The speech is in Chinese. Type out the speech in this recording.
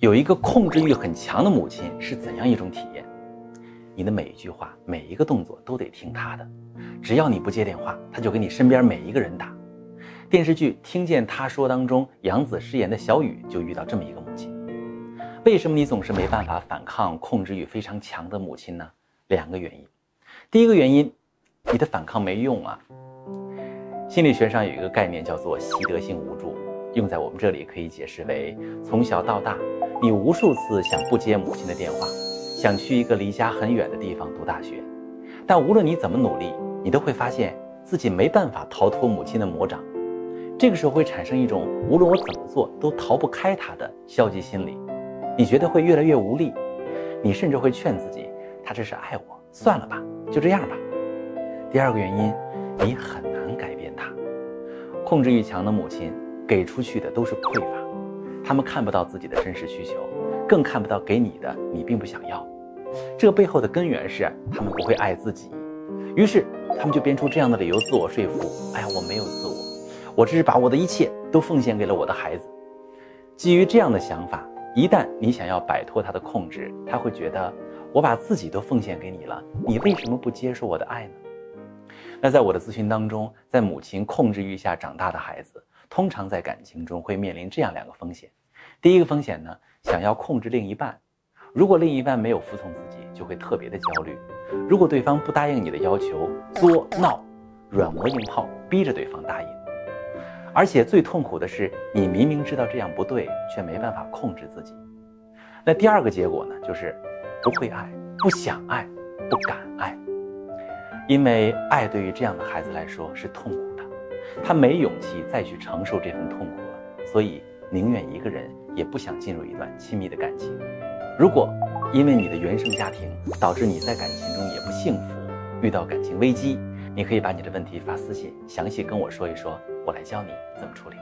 有一个控制欲很强的母亲是怎样一种体验？你的每一句话、每一个动作都得听她的，只要你不接电话，她就给你身边每一个人打。电视剧《听见她说》当中，杨紫饰演的小雨就遇到这么一个母亲。为什么你总是没办法反抗控制欲非常强的母亲呢？两个原因。第一个原因，你的反抗没用啊。心理学上有一个概念叫做习得性无助，用在我们这里可以解释为：从小到大，你无数次想不接母亲的电话，想去一个离家很远的地方读大学，但无论你怎么努力，你都会发现自己没办法逃脱母亲的魔掌。这个时候会产生一种无论我怎么做都逃不开她的消极心理，你觉得会越来越无力，你甚至会劝自己，她这是爱我，算了吧，就这样吧。第二个原因，你很难改变她。控制欲强的母亲给出去的都是匮乏，他们看不到自己的真实需求，更看不到给你的你并不想要。这背后的根源是他们不会爱自己，于是他们就编出这样的理由自我说服：哎呀，我没有自我，我只是把我的一切都奉献给了我的孩子。基于这样的想法，一旦你想要摆脱他的控制，他会觉得我把自己都奉献给你了，你为什么不接受我的爱呢？那在我的咨询当中，在母亲控制欲下长大的孩子，通常在感情中会面临这样两个风险。第一个风险呢，想要控制另一半，如果另一半没有服从自己，就会特别的焦虑；如果对方不答应你的要求，作闹，软磨硬泡，逼着对方答应。而且最痛苦的是，你明明知道这样不对，却没办法控制自己。那第二个结果呢，就是不会爱，不想爱，不敢爱。因为爱对于这样的孩子来说是痛苦，他没勇气再去承受这份痛苦了，所以宁愿一个人也不想进入一段亲密的感情。如果因为你的原生家庭导致你在感情中也不幸福，遇到感情危机，你可以把你的问题发私信，详细跟我说一说，我来教你怎么处理。